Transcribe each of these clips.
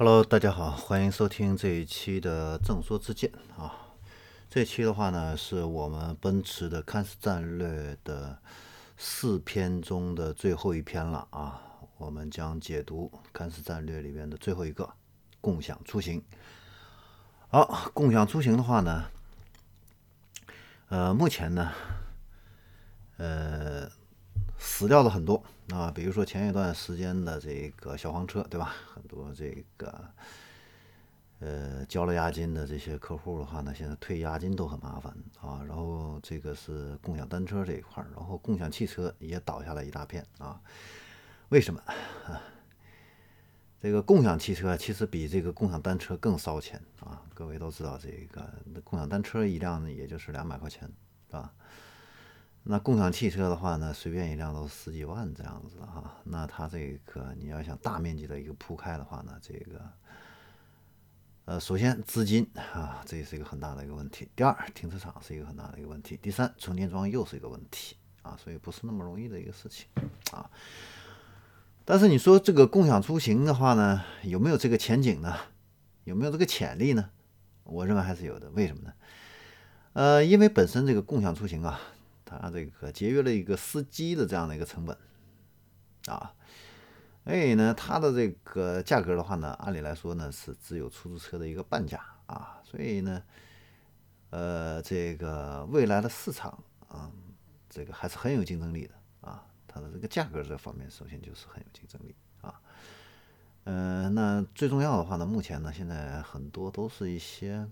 Hello，大家好，欢迎收听这一期的正说之见啊。这期的话呢，是我们奔驰的看似战略的四篇中的最后一篇了啊。我们将解读看似战略里面的最后一个共享出行。好，共享出行的话呢，呃，目前呢，呃，死掉的很多啊，比如说前一段时间的这个小黄车，对吧？很多这个呃交了押金的这些客户的话呢，现在退押金都很麻烦啊。然后这个是共享单车这一块，然后共享汽车也倒下了一大片啊。为什么？这个共享汽车其实比这个共享单车更烧钱啊！各位都知道，这个共享单车一辆，也就是两百块钱，是吧？那共享汽车的话呢，随便一辆都十几万这样子的哈。那它这个你要想大面积的一个铺开的话呢，这个呃，首先资金啊，这也是一个很大的一个问题。第二，停车场是一个很大的一个问题。第三，充电桩又是一个问题啊，所以不是那么容易的一个事情啊。但是你说这个共享出行的话呢，有没有这个前景呢？有没有这个潜力呢？我认为还是有的。为什么呢？呃，因为本身这个共享出行啊，它这个节约了一个司机的这样的一个成本啊，所以呢，它的这个价格的话呢，按理来说呢是只有出租车的一个半价啊，所以呢，呃，这个未来的市场啊，这个还是很有竞争力的啊。它的这个价格这方面，首先就是很有竞争力啊。嗯，那最重要的话呢，目前呢，现在很多都是一些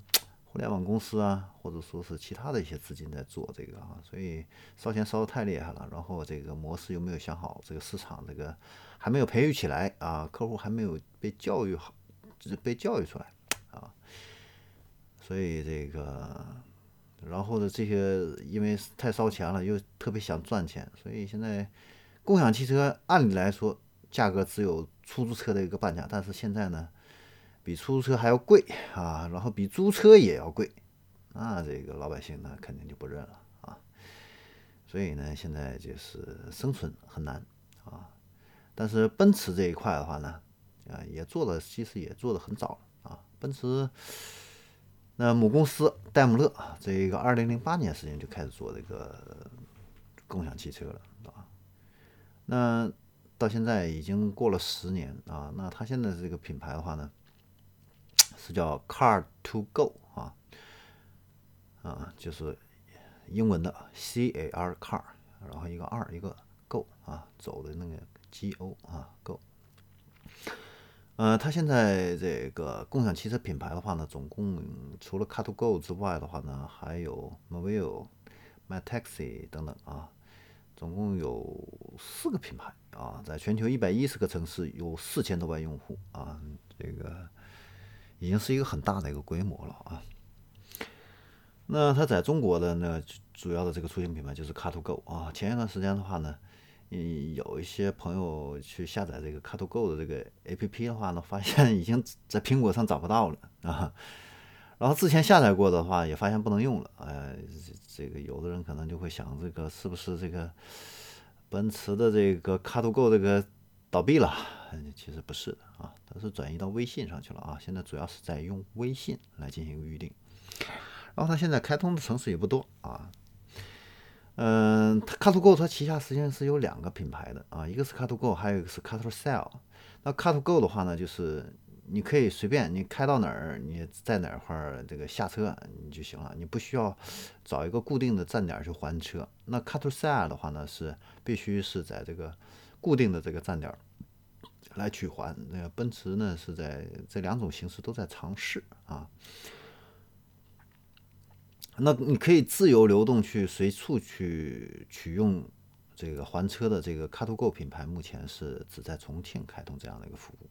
互联网公司啊，或者说是其他的一些资金在做这个啊，所以烧钱烧的太厉害了。然后这个模式又没有想好，这个市场这个还没有培育起来啊，客户还没有被教育好，就被教育出来啊。所以这个，然后呢，这些因为太烧钱了，又特别想赚钱，所以现在。共享汽车按理来说价格只有出租车的一个半价，但是现在呢，比出租车还要贵啊，然后比租车也要贵，那这个老百姓呢肯定就不认了啊。所以呢，现在就是生存很难啊。但是奔驰这一块的话呢，啊也做的其实也做的很早了啊。奔驰那母公司戴姆勒这个二零零八年时间就开始做这个共享汽车了啊。那到现在已经过了十年啊，那它现在这个品牌的话呢，是叫 Car to Go 啊，啊，就是英文的 C A R Car，然后一个二一个 Go 啊，走的那个 G O 啊 Go。呃，它现在这个共享汽车品牌的话呢，总共除了 Car to Go 之外的话呢，还有 Movil、My Taxi 等等啊。总共有四个品牌啊，在全球一百一十个城市有四千多万用户啊，这个已经是一个很大的一个规模了啊。那它在中国的呢主要的这个出行品牌就是 Car2Go 啊。前一段时间的话呢，嗯，有一些朋友去下载这个 Car2Go 的这个 APP 的话呢，发现已经在苹果上找不到了啊。然后之前下载过的话，也发现不能用了。哎，这个有的人可能就会想，这个是不是这个奔驰的这个 Car2Go 这个倒闭了？其实不是的啊，是转移到微信上去了啊。现在主要是在用微信来进行预定。然后它现在开通的城市也不多啊。嗯，Car2Go 它旗下实际上是有两个品牌的啊，一个是 Car2Go，还有一个是 Car2Sell。那 Car2Go 的话呢，就是。你可以随便你开到哪儿，你在哪块儿这个下车你就行了，你不需要找一个固定的站点去还车。那 c a r t s e l l 的话呢，是必须是在这个固定的这个站点来取还。那个奔驰呢是在这两种形式都在尝试啊。那你可以自由流动去随处去取用这个还车的这个 Car to Go 品牌，目前是只在重庆开通这样的一个服务。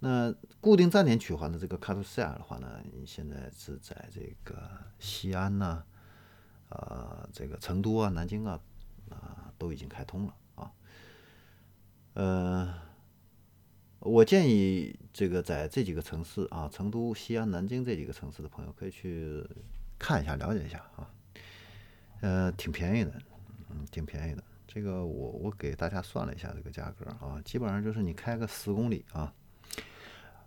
那固定站点取还的这个 Car to Sell 的话呢，现在是在这个西安呐，呃，这个成都啊、南京啊，啊，都已经开通了啊。呃，我建议这个在这几个城市啊，成都、西安、南京这几个城市的朋友可以去看一下、了解一下啊。呃，挺便宜的，嗯，挺便宜的。这个我我给大家算了一下这个价格啊，基本上就是你开个十公里啊。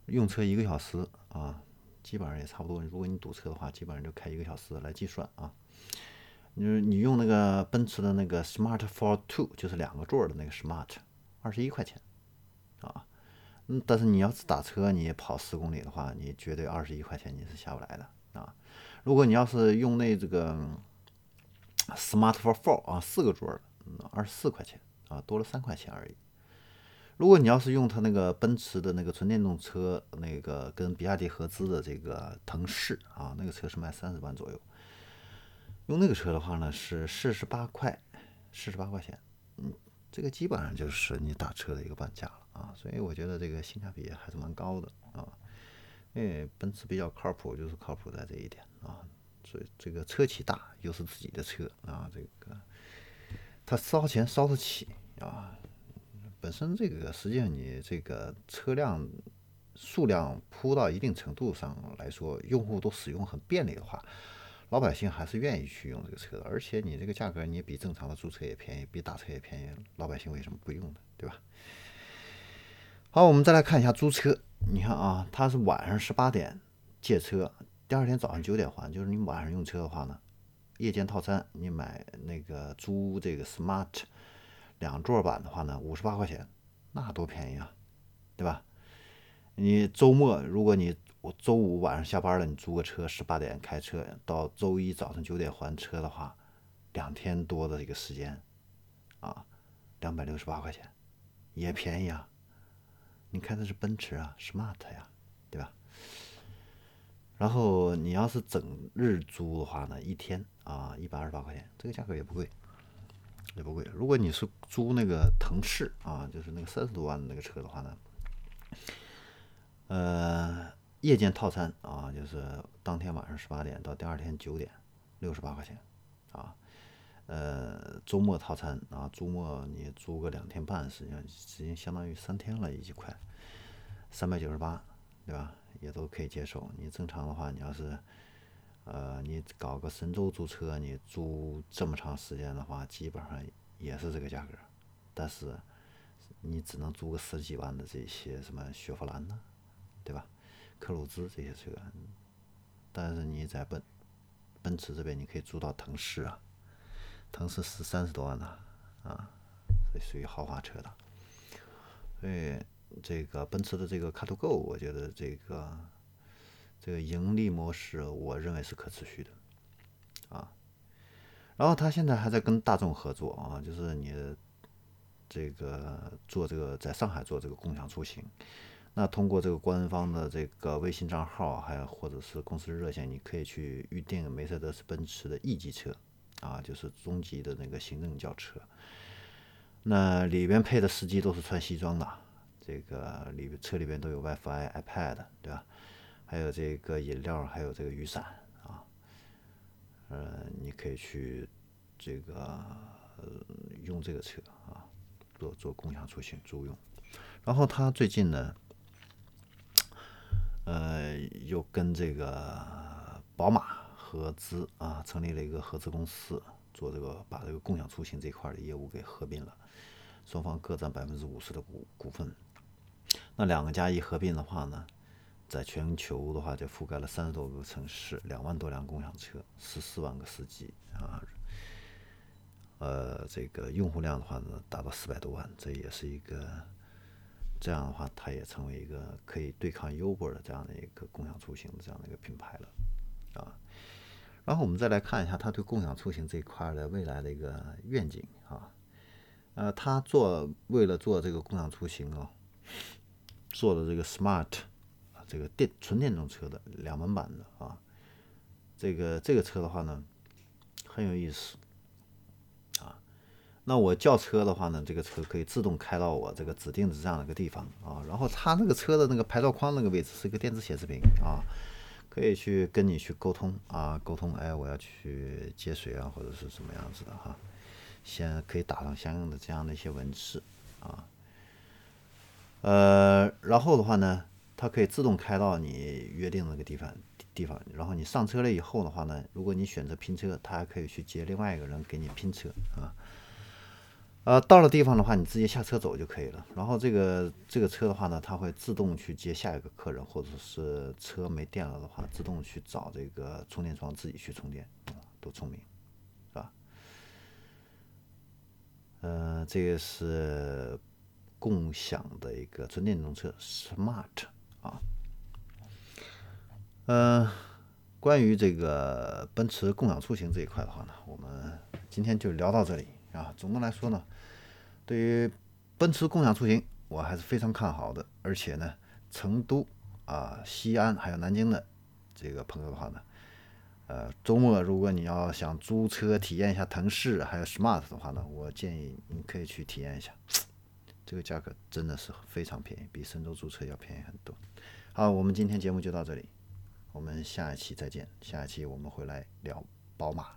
用车一个小时啊，基本上也差不多。如果你堵车的话，基本上就开一个小时来计算啊。你你用那个奔驰的那个 Smart for Two，就是两个座的那个 Smart，二十一块钱啊。嗯，但是你要是打车，你跑十公里的话，你绝对二十一块钱你是下不来的啊。如果你要是用那这个 Smart for Four 啊，四个座的，二十四块钱啊，多了三块钱而已。如果你要是用它那个奔驰的那个纯电动车，那个跟比亚迪合资的这个腾势啊，那个车是卖三十万左右。用那个车的话呢，是四十八块，四十八块钱。嗯，这个基本上就是你打车的一个半价了啊。所以我觉得这个性价比还是蛮高的啊。因为奔驰比较靠谱，就是靠谱在这一点啊。所以这个车企大，又是自己的车啊，这个它烧钱烧得起啊。本身这个实际上你这个车辆数量铺到一定程度上来说，用户都使用很便利的话，老百姓还是愿意去用这个车的。而且你这个价格，你比正常的租车也便宜，比打车也便宜，老百姓为什么不用呢？对吧？好，我们再来看一下租车。你看啊，它是晚上十八点借车，第二天早上九点还。就是你晚上用车的话呢，夜间套餐你买那个租这个 Smart。两座版的话呢，五十八块钱，那多便宜啊，对吧？你周末如果你我周五晚上下班了，你租个车，十八点开车到周一早上九点还车的话，两天多的这个时间，啊，两百六十八块钱，也便宜啊。你开的是奔驰啊，smart 呀，对吧？然后你要是整日租的话呢，一天啊，一百二十八块钱，这个价格也不贵。也不贵。如果你是租那个腾势啊，就是那个三十多万的那个车的话呢，呃，夜间套餐啊，就是当天晚上十八点到第二天九点，六十八块钱啊。呃，周末套餐啊，周末你租个两天半，实际上实际相当于三天了，已经快三百九十八，对吧？也都可以接受。你正常的话，你要是。呃，你搞个神州租车，你租这么长时间的话，基本上也是这个价格。但是你只能租个十几万的这些什么雪佛兰呢，对吧？克鲁兹这些车。但是你在奔奔驰这边，你可以租到腾势啊，腾势是三十多万的啊，这属于豪华车的。所以这个奔驰的这个 Car2Go，我觉得这个。这个盈利模式，我认为是可持续的，啊，然后他现在还在跟大众合作啊，就是你这个做这个在上海做这个共享出行，那通过这个官方的这个微信账号，还有或者是公司热线，你可以去预定梅赛德斯奔驰的 E 级车，啊，就是中级的那个行政轿车，那里边配的司机都是穿西装的，这个里边车里边都有 WiFi、iPad，对吧？还有这个饮料，还有这个雨伞啊，呃，你可以去这个用这个车啊，做做共享出行租用。然后他最近呢，呃，又跟这个宝马合资啊，成立了一个合资公司，做这个把这个共享出行这块的业务给合并了，双方各占百分之五十的股股份。那两个加一合并的话呢？在全球的话，就覆盖了三十多个城市，两万多辆共享车，十四万个司机啊，呃，这个用户量的话呢，达到四百多万，这也是一个这样的话，它也成为一个可以对抗 Uber 的这样的一个共享出行的这样的一个品牌了。然后我们再来看一下他对共享出行这一块的未来的一个愿景啊，呃，他做为了做这个共享出行啊，做的这个 Smart。这个电纯电动车的两门版的啊，这个这个车的话呢，很有意思啊。那我叫车的话呢，这个车可以自动开到我这个指定的这样的一个地方啊。然后它那个车的那个牌照框那个位置是一个电子显示屏啊，可以去跟你去沟通啊，沟通哎，我要去接水啊，或者是什么样子的哈。先可以打上相应的这样的一些文字啊，呃，然后的话呢。它可以自动开到你约定那个地方地方，然后你上车了以后的话呢，如果你选择拼车，它还可以去接另外一个人给你拼车啊。呃，到了地方的话，你直接下车走就可以了。然后这个这个车的话呢，它会自动去接下一个客人，或者是车没电了的话，自动去找这个充电桩自己去充电，多聪明，是吧？呃，这个是共享的一个纯电动车，smart 啊。嗯，关于这个奔驰共享出行这一块的话呢，我们今天就聊到这里啊。总的来说呢。对于奔驰共享出行，我还是非常看好的。而且呢，成都啊、西安还有南京的这个朋友的话呢，呃，周末如果你要想租车体验一下腾势还有 smart 的话呢，我建议你可以去体验一下。这个价格真的是非常便宜，比神州租车要便宜很多。好，我们今天节目就到这里，我们下一期再见。下一期我们会来聊宝马。